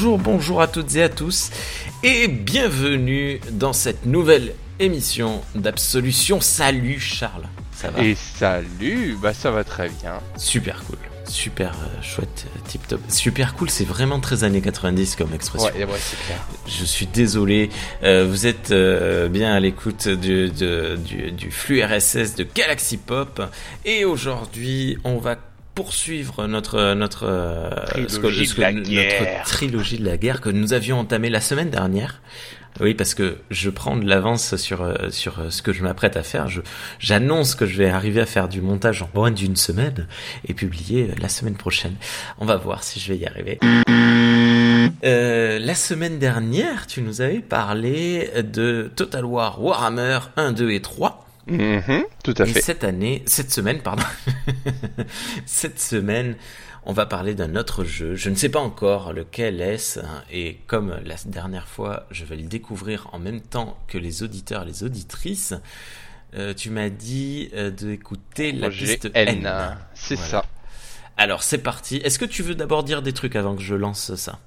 bonjour, bonjour à toutes et à tous, et bienvenue dans cette nouvelle émission d'Absolution. Salut Charles, ça va? Et salut, bah ça va très bien. Super cool, super euh, chouette, euh, tip top. Super cool, c'est vraiment très années 90 comme expression. Ouais, ouais c'est clair. Je suis désolé, euh, vous êtes euh, bien à l'écoute du, du flux RSS de Galaxy Pop, et aujourd'hui on va poursuivre notre notre euh, Trilogie ce de la notre guerre. trilogie de la guerre que nous avions entamée la semaine dernière. Oui, parce que je prends de l'avance sur euh, sur euh, ce que je m'apprête à faire. Je j'annonce que je vais arriver à faire du montage en moins d'une semaine et publier la semaine prochaine. On va voir si je vais y arriver. Euh, la semaine dernière, tu nous avais parlé de Total War Warhammer 1, 2 et 3. Mhm, tout à Et fait. cette année, cette semaine, pardon, cette semaine, on va parler d'un autre jeu. Je ne sais pas encore lequel est-ce, hein, et comme la dernière fois, je vais le découvrir en même temps que les auditeurs, les auditrices. euh, tu m'as dit euh, d'écouter la piste N, N. c'est Voilà. ça. Alors c'est parti. Est-ce que tu veux d'abord dire des trucs avant que je lance ça?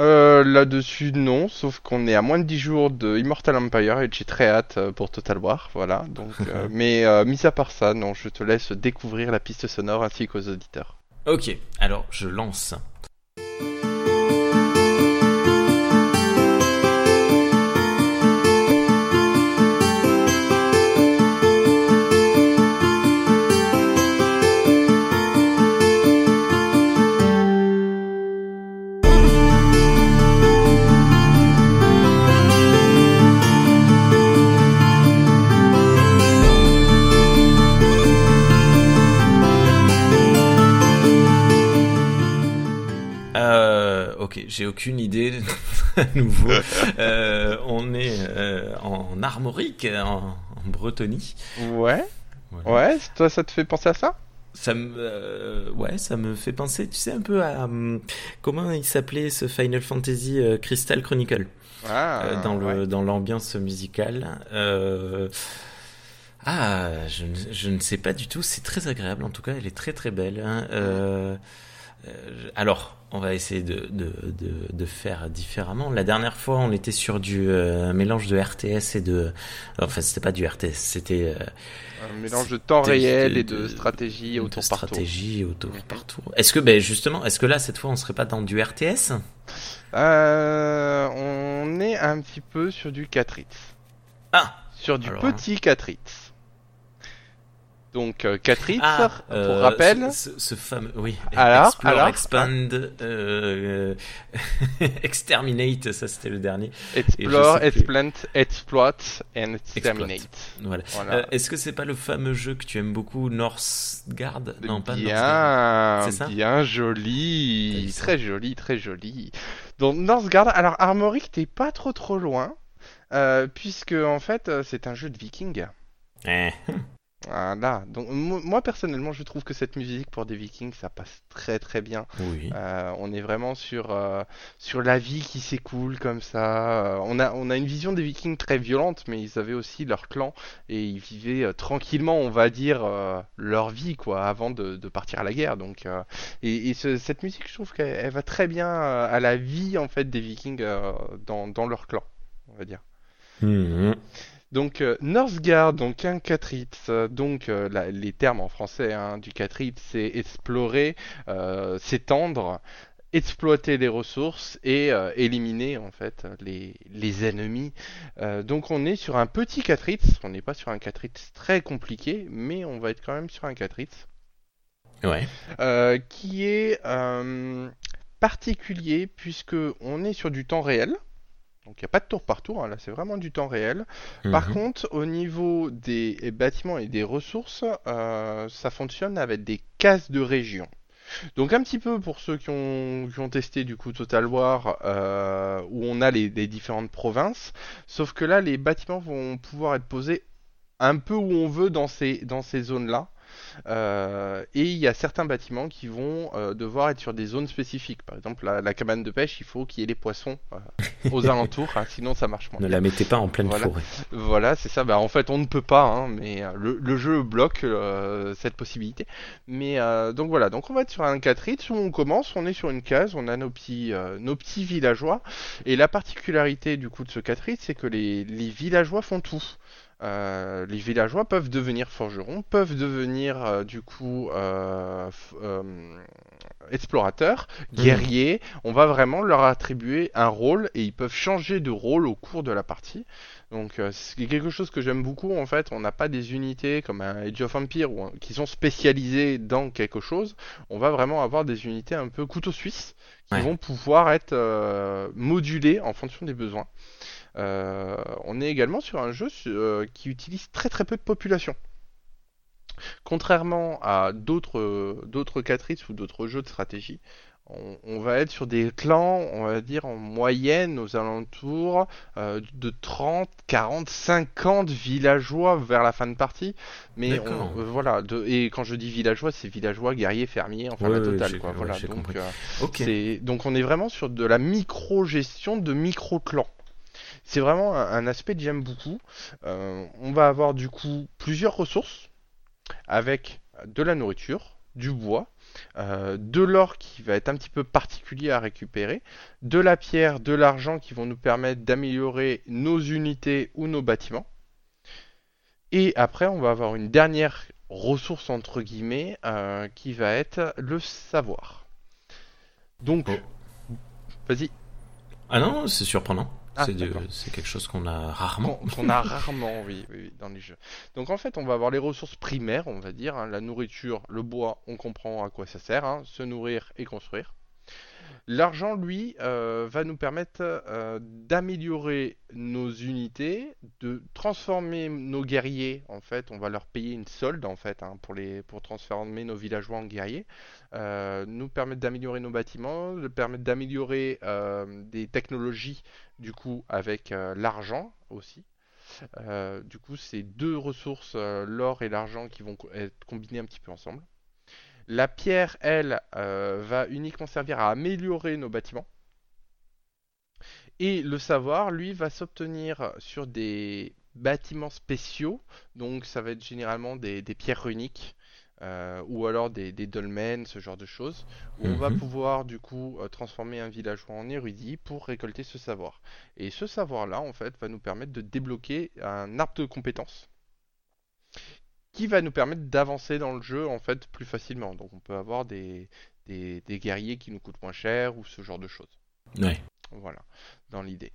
Euh, Là-dessus, non, sauf qu'on est à moins de 10 jours de Immortal Empire et j'ai très hâte euh, pour Total War, voilà. Donc, euh, mais euh, mis à part ça, non, je te laisse découvrir la piste sonore ainsi qu'aux auditeurs. Ok, alors je lance. En armorique, en, en Bretonie. Ouais, Voilà. ouais, toi ça te fait penser à ça? Ça me, euh, ouais, ça me fait penser, tu sais, un peu à hum, comment il s'appelait ce Final Fantasy euh, Crystal Chronicle? Ah, euh, dans le ouais. dans l'ambiance musicale. Euh, ah, je, ne- je ne sais pas du tout. C'est très agréable. En tout cas, elle est très très belle. hein. Euh, alors, on va essayer de, de, de, de faire différemment. La dernière fois, on était sur du euh, mélange de RTS et de. Enfin, c'était pas du RTS, c'était. euh, Un mélange de temps réel de- et de, de- stratégie de au tour par stratégie au tour Mhm. par tour. Est-ce que, ben justement, est-ce que là, cette fois, on serait pas dans du RTS Euh, on est un petit peu sur du 4 Ah Sur du Alors, petit 4 Donc euh, 4 Ah, pour euh, rappel. ce, fameux, oui, Alors, Explore, alors, Expand, euh, Exterminate, ça c'était le dernier. Explore, explant, exploit and exterminate. Voilà. Voilà. Euh, Est-ce que c'est pas le fameux jeu que tu aimes beaucoup, Northgard? Non, pas Northgard. bien, C'est ça? bien joli, très joli, très joli. Donc Northgard, alors Armoric, t'es pas trop trop loin, puisque en fait c'est un jeu de Viking. Eh, Voilà. Donc mo- moi personnellement, je trouve que cette musique pour des Vikings, ça passe très très bien. oui. Euh, on est vraiment sur euh, sur la vie qui s'écoule comme ça. Euh, on a on a une vision des Vikings très violente, mais ils avaient aussi leur clan et ils vivaient tranquillement, on va dire, leur vie quoi, avant de, de partir à la guerre. Donc et, et ce- cette musique, je trouve qu'elle elle va très bien à la vie en fait des Vikings dans dans leur clan, on va dire. Mhm. Donc euh, Northgard, donc un Catritz, euh, donc euh, la- les termes en français hein, du Catritz, c'est explorer, euh, s'étendre, exploiter les ressources et euh, éliminer en fait les, les ennemis. Euh, donc on est sur un petit Catritz, on n'est pas sur un Catritz très compliqué, mais on va être quand même sur un Catritz Ouais. euh, qui est euh, particulier puisque on est sur du temps réel. Donc il n'y a pas de tour par tour, hein, là c'est vraiment du temps réel. Par Mhm. contre, au niveau des bâtiments et des ressources, euh, ça fonctionne avec des cases de région. Donc un petit peu pour ceux qui ont, qui ont testé du coup Total War, euh, où on a les, les différentes provinces, sauf que là les bâtiments vont pouvoir être posés un peu où on veut dans ces, dans ces zones-là. Euh, et il y a certains bâtiments qui vont euh, devoir être sur des zones spécifiques. Par exemple, la, la cabane de pêche, il faut qu'il y ait les poissons euh, aux alentours, hein, sinon ça marche moins. Ne la mettez pas en pleine Voilà. forêt. Voilà, c'est ça. Bah, en fait, on ne peut pas, hein, mais le, le jeu bloque cette possibilité. Mais donc voilà, donc on va être sur un cartridge où on commence, on est sur une case, on a nos petits, nos petits villageois. Et la particularité du coup de ce cartridge, c'est que les, les villageois font tout. Euh, les villageois peuvent devenir forgerons, peuvent devenir euh, du coup euh, explorateurs, guerriers. On va vraiment leur attribuer un rôle et ils peuvent changer de rôle au cours de la partie. Donc c'est quelque chose que j'aime beaucoup en fait. On n'a pas des unités comme un Age of Empire ou un- qui sont spécialisées dans quelque chose. On va vraiment avoir des unités un peu couteau suisse qui Ouais. vont pouvoir être modulées en fonction des besoins. Euh, on est également sur un jeu euh, qui utilise très très peu de population. Contrairement à d'autres euh, d'autres ou d'autres jeux de stratégie, on, on va être sur des clans, on va dire en moyenne aux alentours euh, de 30, 40, 50 villageois vers la fin de partie. Mais on- euh, voilà, de, et quand je dis villageois, c'est villageois, guerriers, fermiers, enfin Ouais, la totale quoi. ouais, Voilà, euh, donc on est vraiment sur de la micro-gestion de micro-clans. C'est vraiment un, un aspect que j'aime beaucoup. Euh, on va avoir du coup plusieurs ressources avec de la nourriture, du bois, euh, de l'or qui va être un petit peu particulier à récupérer, de la pierre, de l'argent qui vont nous permettre d'améliorer nos unités ou nos bâtiments. Et après, on va avoir une dernière ressource entre guillemets euh, qui va être le savoir. Donc, Oh. vas-y. Ah non, c'est surprenant. Ah, c'est quelque chose qu'on a rarement. Qu'on a rarement, oui, oui, oui, dans les jeux. Donc en fait, on va avoir les ressources primaires, on va dire, hein, la nourriture, le bois, on comprend à quoi ça sert, hein, se nourrir et construire. L'argent, lui, euh, va nous permettre euh, d'améliorer nos unités, de transformer nos guerriers. En fait, on va leur payer une solde en fait hein, pour transformer nos villageois en guerriers. Euh, nous permettre d'améliorer nos bâtiments, de permettre d'améliorer des technologies du coup avec l'argent aussi. Du coup, c'est deux ressources, l'or et l'argent, qui vont être combinés un petit peu ensemble. La pierre, elle, euh, va uniquement servir à améliorer nos bâtiments. Et le savoir, lui, va s'obtenir sur des bâtiments spéciaux. Donc, ça va être généralement des, des pierres runiques. euh, ou alors des, des dolmens, ce genre de choses, où on va Mhm. pouvoir du coup euh, transformer un villageois en érudit pour récolter ce savoir. Et ce savoir-là, en fait, va nous permettre de débloquer un arbre de compétences qui va nous permettre d'avancer dans le jeu en fait plus facilement. Donc on peut avoir des, des, des guerriers qui nous coûtent moins cher ou ce genre de choses. Ouais. Voilà, dans l'idée.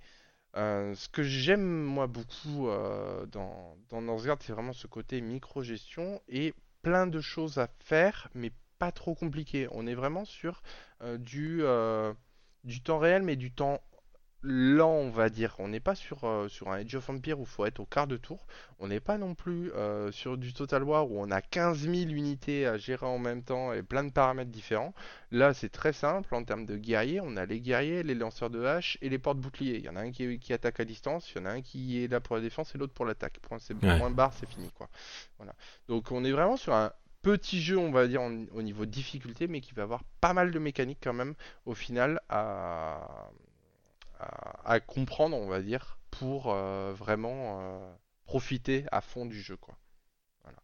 Euh, ce que j'aime moi beaucoup euh, dans, dans Northgard, c'est vraiment ce côté micro-gestion et plein de choses à faire, mais pas trop compliqué. On est vraiment sur euh, du, du temps réel, mais du temps lent, on va dire. On n'est pas sur, euh, sur un Age of Empire où il faut être au quart de tour. On n'est pas non plus euh, sur du Total War où on a 15 000 unités à gérer en même temps et plein de paramètres différents. Là, c'est très simple en termes de guerriers. On a les guerriers, les lanceurs de hache et les porte-boucliers. Il y en a un qui, qui attaque à distance, il y en a un qui est là pour la défense et l'autre pour l'attaque. Point, c'est Ouais. point barre, c'est fini quoi. Voilà. Donc on est vraiment sur un petit jeu, on va dire, en- au niveau difficulté, mais qui va avoir pas mal de mécaniques quand même au final à, à, à comprendre, on va dire, pour euh, vraiment euh, profiter à fond du jeu quoi. Voilà.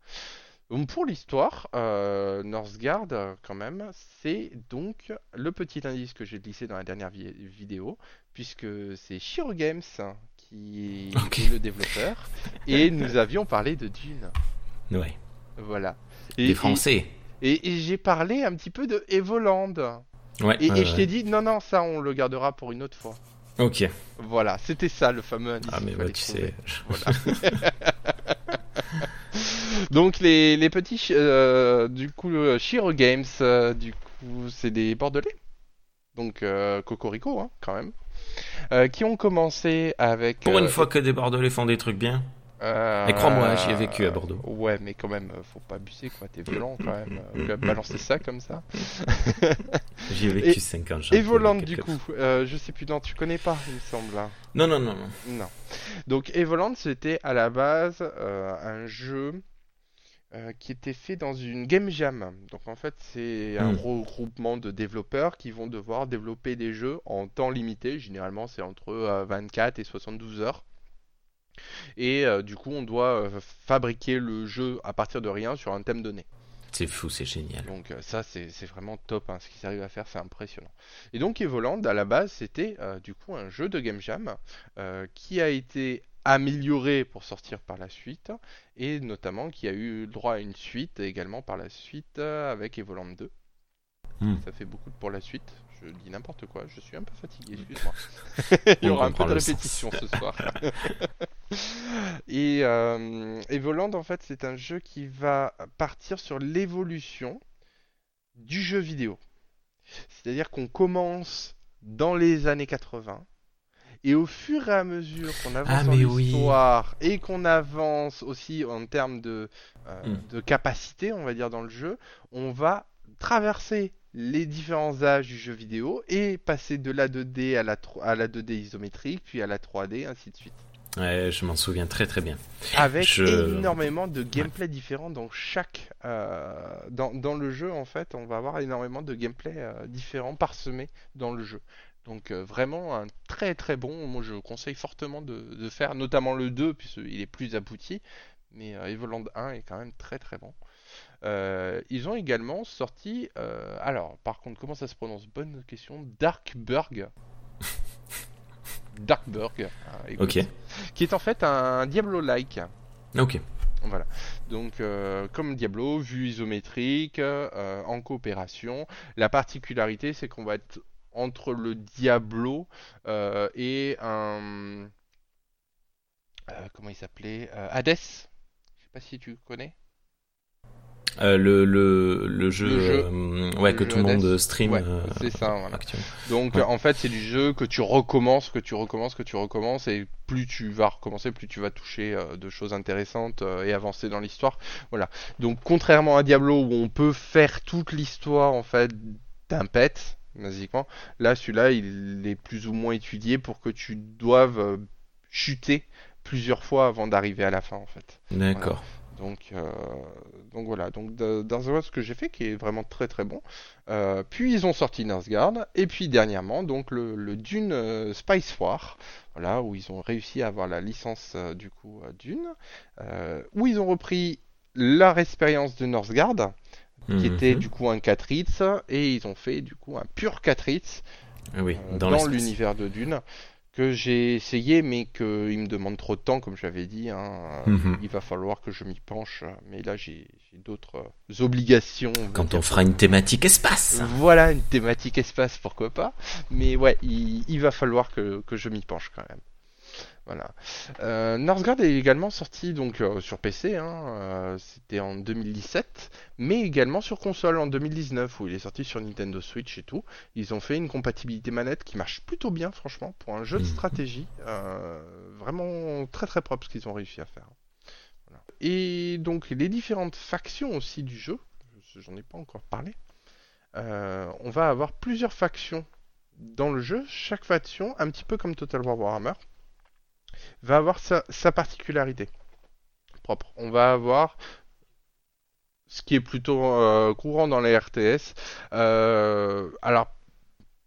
Donc pour l'histoire, euh, Northgard, quand même, c'est donc le petit indice que j'ai glissé dans la dernière vi- vidéo, puisque c'est Shiro Games qui est le développeur, et nous avions parlé de Dune. Ouais. Voilà. Des Français. Et, et j'ai parlé un petit peu de Evoland. Ouais. Et, et je t'ai dit, non, non, ça, on le gardera pour une autre fois. Ok. Voilà, c'était ça le fameux indice Ah mais fallait tu trouver. sais. Voilà. Donc les, les petits, euh, du coup, Shiro Games, euh, du coup, c'est des Bordelais. Donc euh, Cocorico, hein, quand même. Euh, qui ont commencé avec... Pour une euh, fois que des Bordelais font des trucs bien. Euh, Et crois-moi, j'y ai vécu à Bordeaux. Ouais, mais quand même, euh, faut pas abuser, quoi. T'es violent, quand même. euh, balancer ça comme ça. J'y ai vécu 5 ans. Et Voland, du coup, euh, je sais plus, non, tu connais pas, il me semble. hein. Non, non, non, non. Non. Donc Evoland, c'était à la base euh, un jeu euh, qui était fait dans une game jam. Donc en fait, c'est un Hmm. regroupement de développeurs qui vont devoir développer des jeux en temps limité. Généralement, c'est entre euh, 24 et 72 heures. Et euh, du coup, on doit euh, fabriquer le jeu à partir de rien sur un thème donné. C'est fou, c'est génial. Donc euh, ça, c'est c'est vraiment top. hein. Ce qu'ils arrivent à faire, c'est impressionnant. Et donc Evoland, à la base, c'était euh, du coup un jeu de game jam euh, qui a été amélioré pour sortir par la suite et notamment qui a eu droit à une suite également par la suite euh, avec Evoland 2. Hmm. Ça fait beaucoup pour la suite. Je dis n'importe quoi. Je suis un peu fatigué. Excuse-moi. Il y aura un peu de répétition ce soir. Et euh, Evoland, en fait, c'est un jeu qui va partir sur l'évolution du jeu vidéo. C'est-à-dire qu'on commence dans les années 80 et au fur et à mesure qu'on avance Ah, dans oui. l'histoire et qu'on avance aussi en termes de, euh, Hmm. de capacité, on va dire, dans le jeu, on va traverser les différents âges du jeu vidéo et passer de la 2D à la, à la 2D isométrique, puis à la 3D, ainsi de suite. Ouais, je m'en souviens très très bien. Avec Je- énormément de gameplay différents dans chaque euh, dans, dans le jeu en fait on va avoir énormément de gameplay euh, différents parsemés dans le jeu donc euh, vraiment un très très bon. Moi je conseille fortement de, de faire notamment le 2 puisqu'il est plus abouti. Mais euh, Evoland 1 est quand même très très bon. Euh, ils ont également sorti alors par contre comment ça se prononce? Bonne question. Darkburg. Darkburg hein, écoute, Ok, qui est en fait un Diablo-like. Ok. voilà. Donc, euh, comme Diablo, vue isométrique, euh, en coopération. La particularité, c'est qu'on va être entre le Diablo euh, et un. euh, comment il s'appelait Euh, Hades. Je sais pas si tu connais. Euh, le, le, le jeu, Le jeu. euh, ouais, Le que jeu tout le monde stream Ouais, euh, c'est ça, voilà. Donc, Ouais. en fait, c'est du jeu que tu recommences, que tu recommences, que tu recommences, et plus tu vas recommencer, plus tu vas toucher de choses intéressantes et avancer dans l'histoire. Voilà. Donc, contrairement à Diablo où on peut faire toute l'histoire en fait d'un pet, basiquement, là, celui-là, il est plus ou moins étudié pour que tu doives euh, chuter plusieurs fois avant d'arriver à la fin, en fait. D'accord. Donc, euh, donc voilà, donc ce que j'ai fait qui est vraiment très très bon. Euh, puis ils ont sorti Northgard, et puis dernièrement donc le, le Dune euh, Spice War, voilà, où ils ont réussi à avoir la licence du coup Dune, où ils ont repris leur expérience de Northgard, qui était Mhm. du coup un 4 hits, et ils ont fait du coup un pur 4 hits Ah Oui, euh, dans, l'univers de Dune que j'ai essayé mais qu'il me demande trop de temps comme je l'avais dit hein. Mhm. il va falloir que je m'y penche mais là j'ai d'autres euh, obligations on va Quand dire. on fera une thématique espace. voilà une thématique espace pourquoi pas mais ouais il, il va falloir que, que je m'y penche quand même voilà euh, Northgard est également sorti donc euh, sur PC hein, euh, c'était en 2017 mais également sur console en 2019 où il est sorti sur Nintendo Switch et tout ils ont fait une compatibilité manette qui marche plutôt bien, franchement, pour un jeu de Mhm. stratégie. Vraiment très très propre ce qu'ils ont réussi à faire. Voilà. Et donc les différentes factions aussi du jeu, j'en ai pas encore parlé. On va avoir plusieurs factions dans le jeu. Chaque faction, un petit peu comme Total War Warhammer, va avoir sa, particularité propre. On va avoir ce qui est plutôt euh, courant dans les RTS. Euh, alors,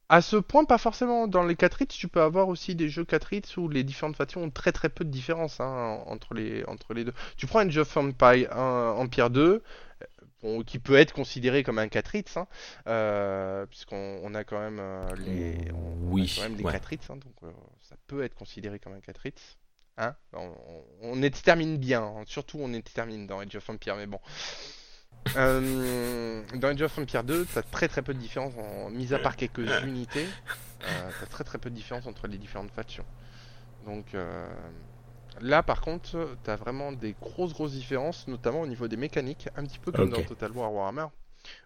à ce point, pas forcément dans les 4 hits, tu peux avoir aussi des jeux 4 hits où les différentes factions ont très très peu de différence hein, entre, les, deux. Tu prends Age of Empire, Empire 2, qui peut être considéré comme un 4 hits, hein, euh, puisqu'on on a quand même euh, les, on- on a Oui, quand même les ouais. 4 hits, hein, donc euh, ça peut être considéré comme un 4 hits. Hein on, extermine bien, hein, surtout on extermine dans Age of Empire, mais bon. Euh, dans Age of Empire 2, t'as très très peu de différence, en, mis à part quelques unités, euh, t'as très très peu de différence entre les différentes factions. Donc euh, là par contre, t'as vraiment des grosses grosses différences, notamment au niveau des mécaniques, un petit peu comme dans Total War Warhammer,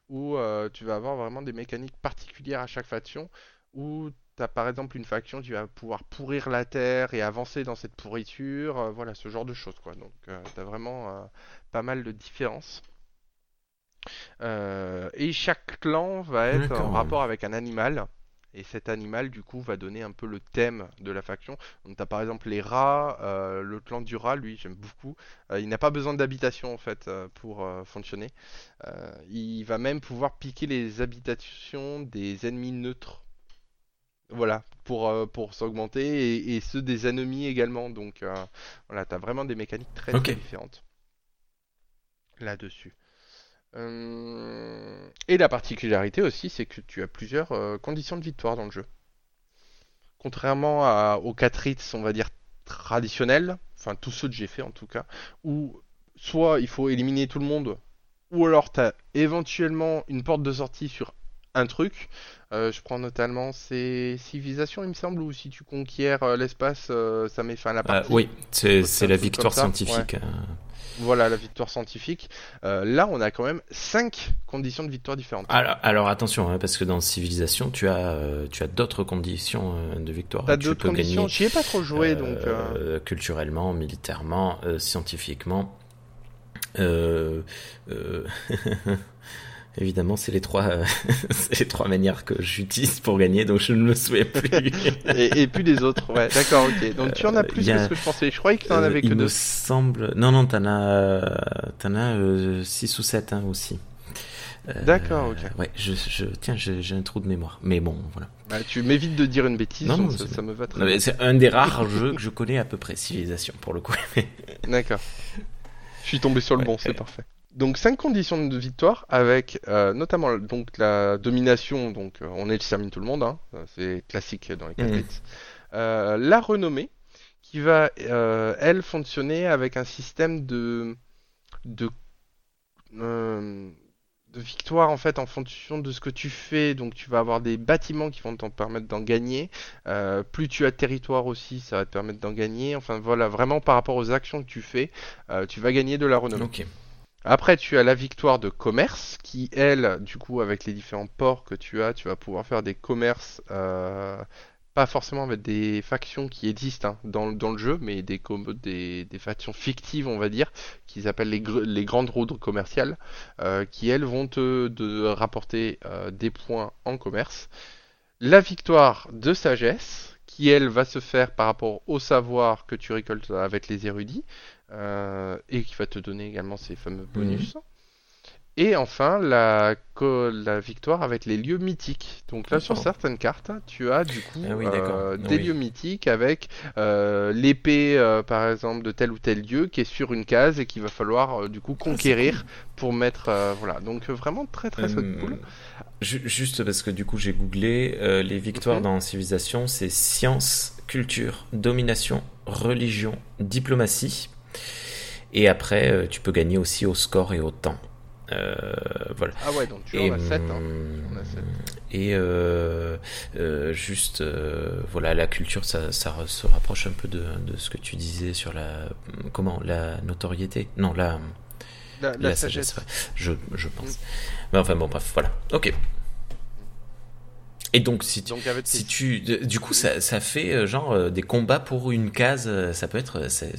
où euh, tu vas avoir vraiment des mécaniques particulières à chaque faction, où t'as par exemple une faction qui va pouvoir pourrir la terre et avancer dans cette pourriture, euh, voilà ce genre de choses quoi. Donc euh, t'as vraiment pas mal de différences. Et chaque clan va être en rapport avec un animal Et cet animal, du coup, va donner un peu le thème de la faction. Donc, tu as par exemple les rats, euh, le clan du rat, lui, j'aime beaucoup. Euh, il n'a pas besoin d'habitation, en fait, euh, pour fonctionner. Il va même pouvoir piquer les habitations des ennemis neutres. Voilà, pour, pour s'augmenter, et, et ceux des ennemis également. Donc, voilà, tu as vraiment des mécaniques très différentes là-dessus. Euh, Et la particularité aussi, c'est que tu as plusieurs euh, conditions de victoire dans le jeu. Contrairement aux 4 hits, on va dire, traditionnels, enfin tous ceux que j'ai fait en tout cas, où soit il faut éliminer tout le monde, ou alors tu as éventuellement une porte de sortie sur un truc. Euh, je prends notamment ces civilisations, il me semble, ou si tu conquiers euh, l'espace, euh, ça met fin à la partie. oui, c'est la victoire scientifique. Voilà la victoire scientifique. Là, on a quand même 5 conditions de victoire différentes. Alors, alors attention, hein, parce que dans Civilisation, tu as, tu as d'autres conditions de victoire. T'as tu d'autres peux conditions, gagner j'y ai pas trop joué, donc... culturellement, militairement, euh, scientifiquement. Évidemment, c'est les trois, euh, c'est les trois manières que j'utilise pour gagner, donc je ne me souviens plus. et, et puis les autres, ouais, d'accord, ok. Donc tu en as Euh, plus a- que ce que je pensais. Je croyais que tu en Euh, avais que il me deux. semble. Non, non, t'en as, euh, t'en as euh, six ou sept hein, aussi. D'accord, ok. Ouais, je, je, tiens, j'ai un trou de mémoire. Mais bon, voilà. Bah, tu m'évites de dire une bêtise, Non, non, ça, me va très Non, bien. C'est un des rares jeux que je connais à peu près, Civilisation, pour le coup. D'accord. Je suis tombé sur le Ouais, bon, c'est parfait. Donc cinq conditions de victoire avec euh, notamment donc la domination, donc euh, on extermine tout le monde, hein, c'est classique dans les caprices. Euh, la renommée qui va euh, elle fonctionner avec un système de de de victoire en fait en fonction de ce que tu fais. Donc tu vas avoir des bâtiments qui vont t'en permettre d'en gagner. Plus tu as de territoire aussi, ça va te permettre d'en gagner. Enfin voilà, vraiment par rapport aux actions que tu fais, tu vas gagner de la renommée. Après, tu as la victoire de commerce, qui, elle, du coup, avec les différents ports que tu as, tu vas pouvoir faire des commerces, euh, pas forcément avec des factions qui existent hein, dans, le jeu, mais des, des, des factions fictives, on va dire, qu'ils appellent les, les grandes routes commerciales, euh, qui, elles, vont te de rapporter euh, des points en commerce. La victoire de sagesse, qui, elle, va se faire par rapport au savoir que tu récoltes avec les érudits euh, et qui va te donner également ces fameux bonus. Et enfin, la, victoire avec les lieux mythiques. Donc là, sur certaines cartes, tu as du coup Ah oui, euh, d'accord. des Oui. lieux mythiques avec euh, l'épée, euh, par exemple, de tel ou tel lieu qui est sur une case et qu'il va falloir du coup Ah, conquérir pour mettre. voilà, donc vraiment très très cool. ju- Juste parce que du coup j'ai googlé les victoires Mhm. dans Civilisation, c'est science, culture, domination, religion, diplomatie. Et après, tu peux gagner aussi au score et au temps. Euh, voilà. Ah ouais, donc tu Et, en as 7. Hein. On a sept. et euh, euh, juste, euh, voilà, la culture, ça, ça se rapproche un peu de, de ce que tu disais sur la, comment, la notoriété. Non, la, La, la, la sagesse, sagesse. je, je pense. Mm. Mais enfin bon, bref, voilà. Ok. Et donc si tu, Donc si tu, du coup, ça, ça fait euh, genre euh, des combats pour une case. euh, Ça peut être, c'est,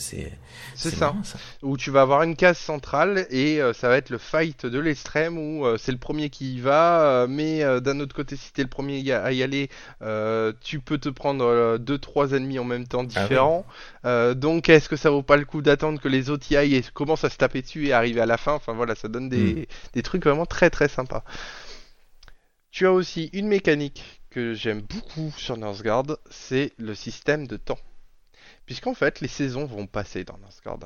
ça. ça. où tu vas avoir une case centrale et euh, ça va être le fight de l'extrême où euh, c'est le premier qui y va, mais euh, d'un autre côté, si t'es le premier à y aller, tu peux te prendre deux trois ennemis en même temps Ah oui. différents. Donc, est-ce que ça vaut pas le coup d'attendre que les autres y aillent et commencent à se taper dessus et arriver à la fin? Enfin voilà, ça donne des, Mm. des trucs vraiment très très sympas. Tu as aussi une mécanique que j'aime beaucoup sur Northgard, c'est le système de temps. Puisqu'en fait, les saisons vont passer dans Northgard.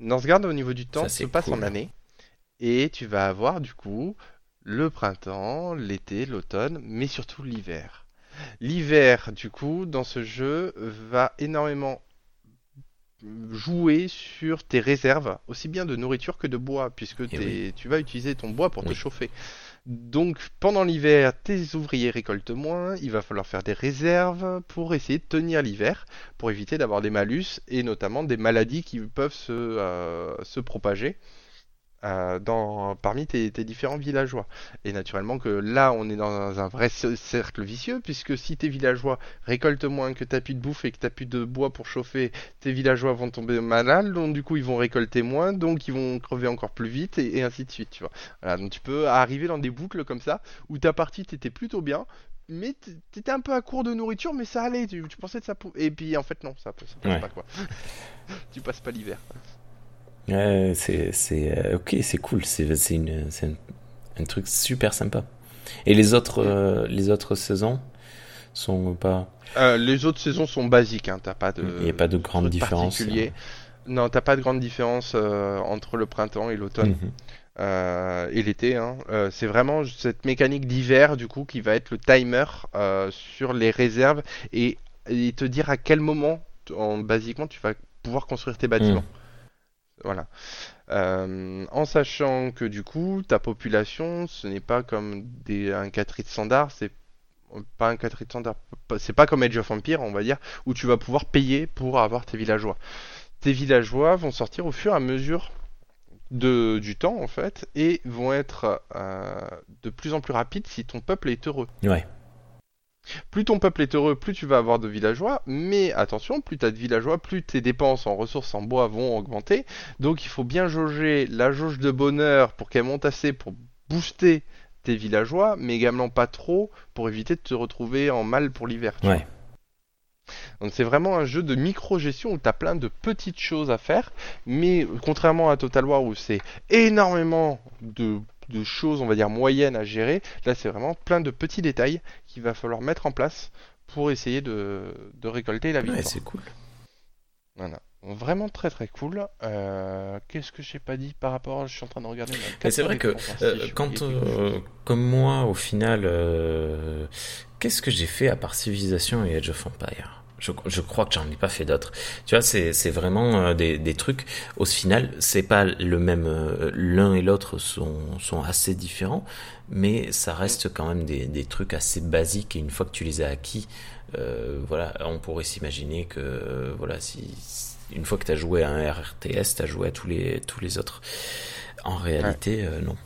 Northgard, au niveau du temps, Ça, se passe en année. Et tu vas avoir, du coup, le printemps, l'été, l'automne, mais surtout l'hiver. L'hiver, du coup, dans ce jeu, va énormément jouer sur tes réserves, aussi bien de nourriture que de bois, puisque Eh tu vas utiliser ton bois pour te chauffer. Donc pendant l'hiver, tes ouvriers récoltent moins, il va falloir faire des réserves pour essayer de tenir l'hiver, pour éviter d'avoir des malus et notamment des maladies qui peuvent se, euh, se propager euh, dans, parmi tes, tes différents villageois. Et naturellement que là, on est dans un vrai ce- cercle vicieux, puisque si tes villageois récoltent moins, que t'as plus de bouffe et que t'as plus de bois pour chauffer, tes villageois vont tomber malades, donc du coup ils vont récolter moins, donc ils vont crever encore plus vite, et, et ainsi de suite, tu vois. Voilà, donc tu peux arriver dans des boucles comme ça, où ta partie t'étais plutôt bien, mais t'étais un peu à court de nourriture, mais ça allait. Tu, pensais que ça pouvait. Et puis en fait, non, ça, ça passe pas quoi. tu passes pas l'hiver. Ouais, c'est, euh, ok, c'est cool. C'est, un, truc super sympa. Et les autres, euh, les autres saisons sont pas. Euh, les autres saisons sont basiques. Hein. T'as pas de. Il n'y a pas de grande différence. Particulier. Non, t'as pas de grande différence entre le printemps et l'automne. Mhm. Et l'été. Hein. C'est vraiment cette mécanique d'hiver du coup qui va être le timer sur les réserves et, te dire à quel moment, en, basiquement, tu vas pouvoir construire tes bâtiments. Hmm. Voilà. en sachant que du coup, ta population, ce n'est pas comme des, un 4 standard, c'est pas un 4 standard, c'est pas comme Age of Empire, on va dire, où tu vas pouvoir payer pour avoir tes villageois. Tes villageois vont sortir au fur et à mesure de, du temps en fait et vont être euh, de plus en plus rapides si ton peuple est heureux. Ouais. Plus ton peuple est heureux, plus tu vas avoir de villageois, mais attention, plus tu as de villageois, plus tes dépenses en ressources en bois vont augmenter. Donc il faut bien jauger la jauge de bonheur pour qu'elle monte assez pour booster tes villageois, mais également pas trop pour éviter de te retrouver en mal pour l'hiver. Ouais. Donc c'est vraiment un jeu de micro-gestion où tu as plein de petites choses à faire, mais contrairement à Total War où c'est énormément de, choses, on va dire, moyennes à gérer, là c'est vraiment plein de petits détails qu'il va falloir mettre en place pour essayer de, récolter la victoire. Ouais, c'est cool. Voilà. Vraiment très très cool. Euh, qu'est-ce que j'ai pas dit par rapport Je suis en train de regarder. C'est vrai que euh, quand, euh, comme moi, au final, qu'est-ce que j'ai fait à part Civilization et Age of Empire je, je, crois que j'en ai pas fait d'autres. Tu vois, c'est vraiment des, des, trucs. Au final, c'est pas le même. L'un et l'autre sont, sont assez différents, mais ça reste quand même des, des trucs assez basiques. Et une fois que tu les as acquis, voilà, on pourrait s'imaginer que voilà, si une fois que tu as joué à un RRTS, tu as joué à tous les, tous les autres. En réalité, euh, non.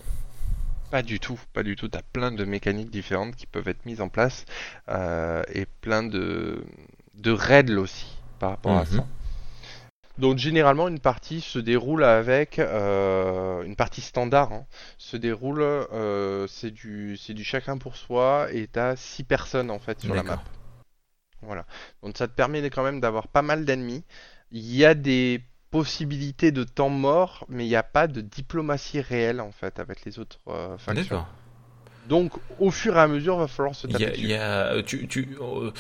Pas du tout, pas du tout. Tu as plein de mécaniques différentes qui peuvent être mises en place euh, et plein de, de règles aussi par rapport à mhm. ça. Donc généralement une partie se déroule avec euh, une partie standard hein, se déroule c'est du c'est du chacun pour soi et tu as 6 personnes en fait sur la map. Voilà. Donc ça te permet quand même d'avoir pas mal d'ennemis. Il y a des possibilités de temps mort, mais il n'y a pas de diplomatie réelle en fait avec les autres euh, factions. Donc, au fur et à mesure, va falloir se taper. Il y a, tu, tu, euh,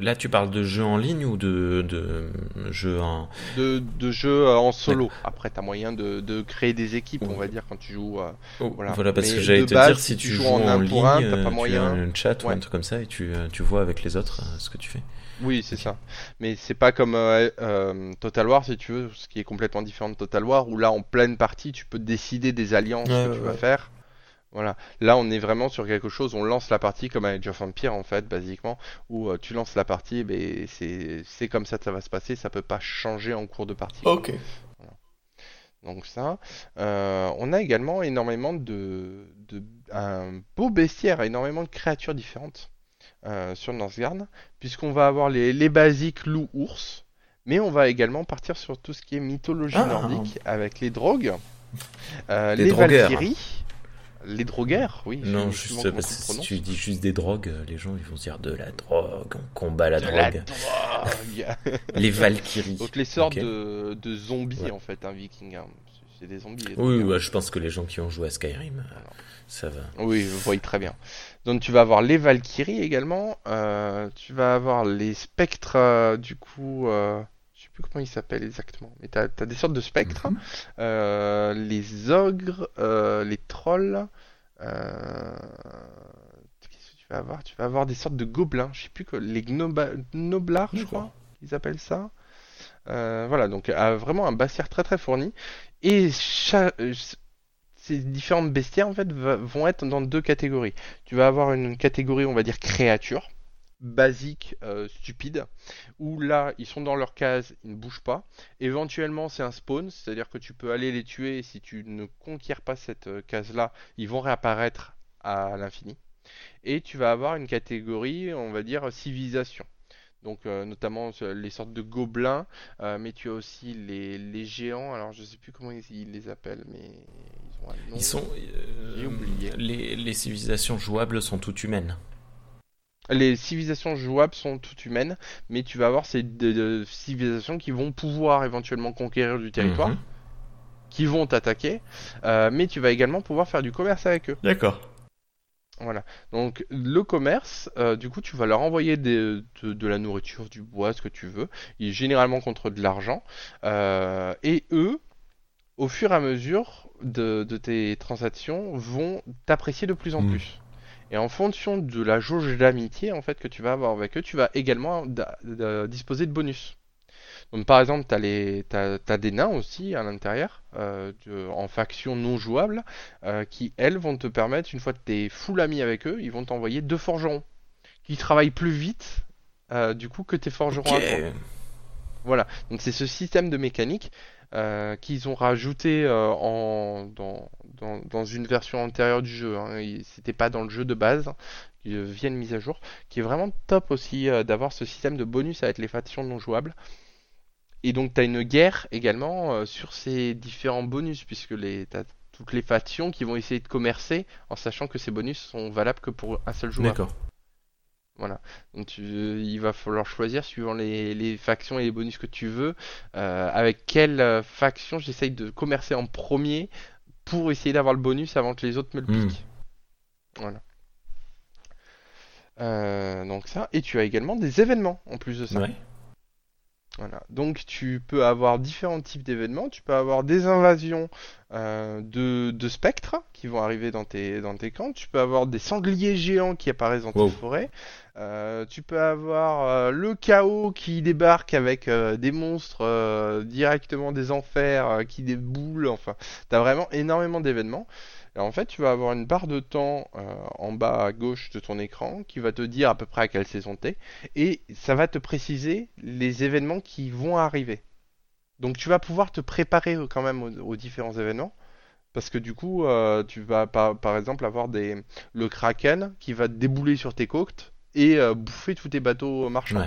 là, tu parles de jeux en ligne ou de, de jeux en. De, de jeux euh, en solo. Après, tu as moyen de, de, créer des équipes, on va dire, quand tu joues. Oh, voilà. voilà. parce que j'allais te dire, si tu, joues en, ligne, tu pas moyen. Tu as un chat ou un truc comme ça et tu, tu vois avec les autres ce que tu fais. Oui, c'est ça. Mais c'est pas comme euh, euh, Total War, si tu veux, ce qui est complètement différent de Total War, où là, en pleine partie, tu peux décider des alliances que tu vas faire. Voilà. Là, on est vraiment sur quelque chose, on lance la partie comme à Age of Empire, en fait, basiquement, où euh, tu lances la partie, ben, c'est comme ça que ça va se passer, ça peut pas changer en cours de partie. Ok. Donc ça. on a également énormément de, de... un beau bestiaire, énormément de créatures différentes. Euh, sur Northgard, puisqu'on va avoir les, les basiques loups-ours, mais on va également partir sur tout ce qui est mythologie ah. nordique avec les drogues, euh, les, les valkyries, les drogueurs, oui. Non, juste parce que si tu dis juste des drogues, les gens ils vont se dire de la drogue, on combat la drogue. les valkyries. Donc les sortes de, de, zombies en fait, un viking. Hein. C'est des zombies. oui, hein. je pense que les gens qui ont joué à Skyrim, ça va. Oui, vous voyez très bien. Donc tu vas avoir les Valkyries également. Euh, tu vas avoir les spectres, euh, du coup. Euh, plus comment ils s'appellent exactement. Mais tu as, des sortes de spectres. Mhm. les ogres, les trolls. Qu'est-ce que tu vas avoir? Tu vas avoir des sortes de gobelins. Je sais plus que. Les gnoblards, je, crois. Ils appellent ça. voilà, donc vraiment un bestiaire très très fourni. Et ces différentes bestiaires en fait vont être dans deux catégories. Tu vas avoir une catégorie, on va dire créature, basique, euh, stupide, où là ils sont dans leur case, ils ne bougent pas. Éventuellement c'est un spawn, c'est-à-dire que tu peux aller les tuer et si tu ne conquiers pas cette euh, case-là, ils vont réapparaître à l'infini. Et tu vas avoir une catégorie, on va dire civilisation. Donc euh, notamment les sortes de gobelins, mais tu as aussi les, géants, alors je sais plus comment ils les appellent, mais ils sont. Euh, les, les, civilisations jouables sont toutes humaines. Les civilisations jouables sont toutes humaines, mais tu vas avoir ces de- de civilisations qui vont pouvoir éventuellement conquérir du territoire, Mhm. qui vont t'attaquer, euh, mais tu vas également pouvoir faire du commerce avec eux. D'accord. Voilà. Donc le commerce, euh, du coup, tu vas leur envoyer des- de, de la nourriture, du bois, ce que tu veux, et généralement contre de l'argent. Euh, et eux, au fur et à mesure de, de tes transactions, vont t'apprécier de plus en Mm. plus. Et en fonction de la jauge d'amitié en fait que tu vas avoir avec eux, tu vas également disposer de bonus. Donc par exemple, tu as, des nains aussi à l'intérieur, euh, de- en faction non jouable, euh, qui elles vont te permettre, une fois que tu es full ami avec eux, ils vont t'envoyer deux forgerons, qui travaillent plus vite euh, du coup que tes forgerons à toi. Voilà, donc c'est ce système de mécanique euh, qu'ils ont rajouté euh, dans, une version antérieure du jeu. Hein. C'était pas dans le jeu de base, euh, vient de mise à jour, qui est vraiment top aussi euh, d'avoir ce système de bonus avec les factions non jouables. Et donc tu as une guerre également sur ces différents bonus, puisque les, t'as toutes les factions qui vont essayer de commercer en sachant que ces bonus sont valables que pour un seul joueur. Voilà. Donc tu, il va falloir choisir suivant les, les factions et les bonus que tu veux, euh, avec quelle euh, faction j'essaye de commercer en premier pour essayer d'avoir le bonus avant que les autres me le Hmm. piquent. Voilà. Euh, donc ça, et tu as également des événements en plus de ça. Ouais. Voilà. Donc tu peux avoir différents types d'événements. Tu peux avoir des invasions euh, de, de spectres qui vont arriver dans tes, dans tes camps. Tu peux avoir des sangliers géants qui apparaissent dans Wow. tes forêts. Euh, tu peux avoir euh, le chaos qui débarque avec des monstres directement des enfers qui déboulent. Enfin, tu as vraiment énormément d'événements. En fait, tu vas avoir une barre de temps euh, en bas à gauche de ton écran qui va te dire à peu près à quelle saison t'es et ça va te préciser les événements qui vont arriver. Donc tu vas pouvoir te préparer quand même aux, différents événements parce que du coup euh, tu vas par, exemple avoir des le kraken qui va débouler sur tes côtes et euh, bouffer tous tes bateaux marchands.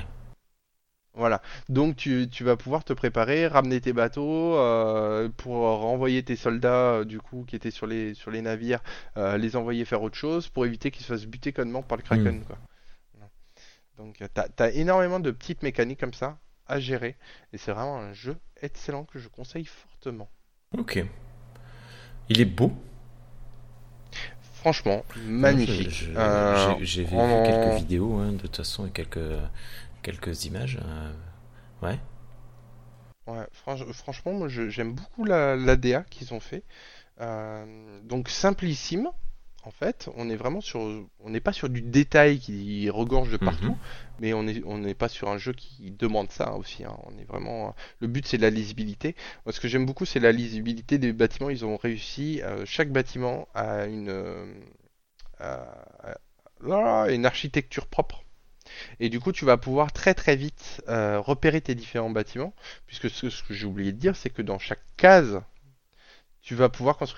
Voilà. Donc tu, tu vas pouvoir te préparer, ramener tes bateaux euh, pour renvoyer tes soldats euh, du coup qui étaient sur les sur les navires, euh, les envoyer faire autre chose pour éviter qu'ils se fassent buter connement par le kraken Mm. quoi. Voilà. Donc t'as t'as énormément de petites mécaniques comme ça à gérer et c'est vraiment un jeu excellent que je conseille fortement. Ok. Il est beau. Franchement, magnifique. J'ai j'ai vu en- quelques vidéos, hein, de toute façon, et quelques, quelques images. euh, Ouais. Ouais, franch- franchement, moi j'aime beaucoup la, l'ADA qu'ils ont fait. Euh, donc simplissime, en fait. On est vraiment sur, on n'est pas sur du détail qui regorge de partout, Mhm. mais on est, on n'est pas sur un jeu qui demande ça aussi. hein. On est vraiment, le but c'est la lisibilité. Moi, ce que j'aime beaucoup, c'est la lisibilité des bâtiments. Ils ont réussi. euh, chaque bâtiment a une, euh, une architecture propre. Et du coup, tu vas pouvoir très très vite euh, repérer tes différents bâtiments, puisque ce, ce que j'ai oublié de dire, c'est que dans chaque case, tu vas pouvoir construire